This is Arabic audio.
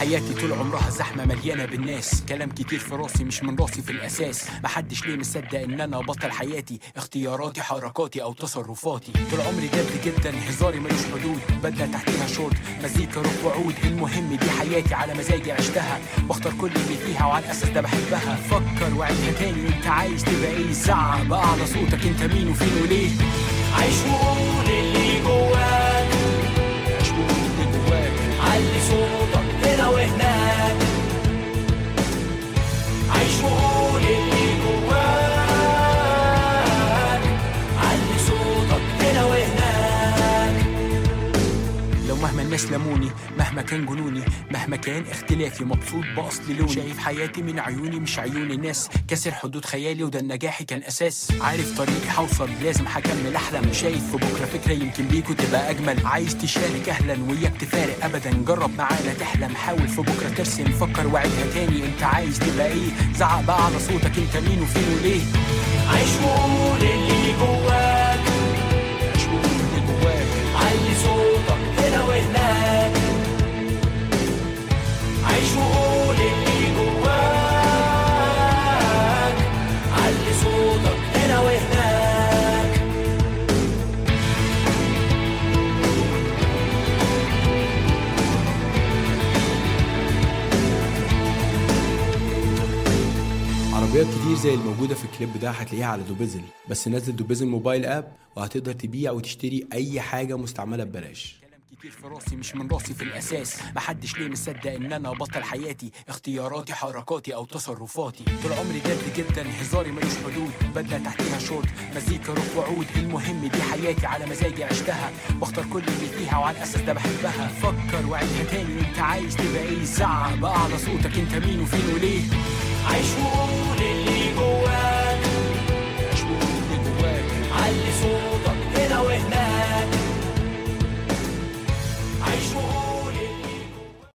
وراها زحمة مليانة بالناس. كلام كتير في راسي مش من راسي في الأساس. محدش ليه مصدق إن أنا بطل حياتي. اختياراتي حركاتي أو تصرفاتي. طول عمري جد جدا هزاري ملوش حدود. بدلة تحتيها شورت مزيكا روح وعود. المهم دي حياتي على مزاجي عشتها. واختار كل اللي فيها وعلى الأساس ده بحبها. فكر وعيدها تاني انت عايز تبقى إيه؟ زعق بقى على صوتك أنت مين وفين وليه؟ عيش وقول الناس لموني مهما كان جنوني مهما كان اختلافي مبسوط بأصل لوني. شايف حياتي من عيوني مش عيون الناس. كسر حدود خيالي وده النجاحي كان أساس. عارف طريقي هوصل لازم هكمل احلم شايف في بكرة فكرة يمكن بيكوا تبقى أجمل. عايز تشارك أهلا وياك تفارق ابدا. جرب معانا تحلم. حاول في بكرة ترسم. فكر وعدها تاني. أنت عايز تبقى إيه؟ زعق بقى على صوتك. أنت مين وفين وليه؟ عيش وقول اللي جواك. عربيات كتير زي الموجودة في الكليب ده هتلاقيها على دوبيزل. بس نزل دوبيزل mobile app وهتقدر تبيع وتشتري أي حاجة مستعملة ببلاش. كتير في راسي مش من راسي في الأساس. محدش ليه مصدق إن أنا بطل حياتي اختياراتي حركاتي أو تصرفاتي. طول عمري جد جدا هزاري ملوش حدود. بدله تحتيها شورت مزيكا روح وعود. المهم دي حياتي على مزاجي عشتها. واختار كل اللي فيها وعلى الأساس ده بحبها. فكر وعيدها تاني انت عايز تبقى إيه؟ زعق بقى على صوتك أنت مين وفين وليه؟ عيش وقول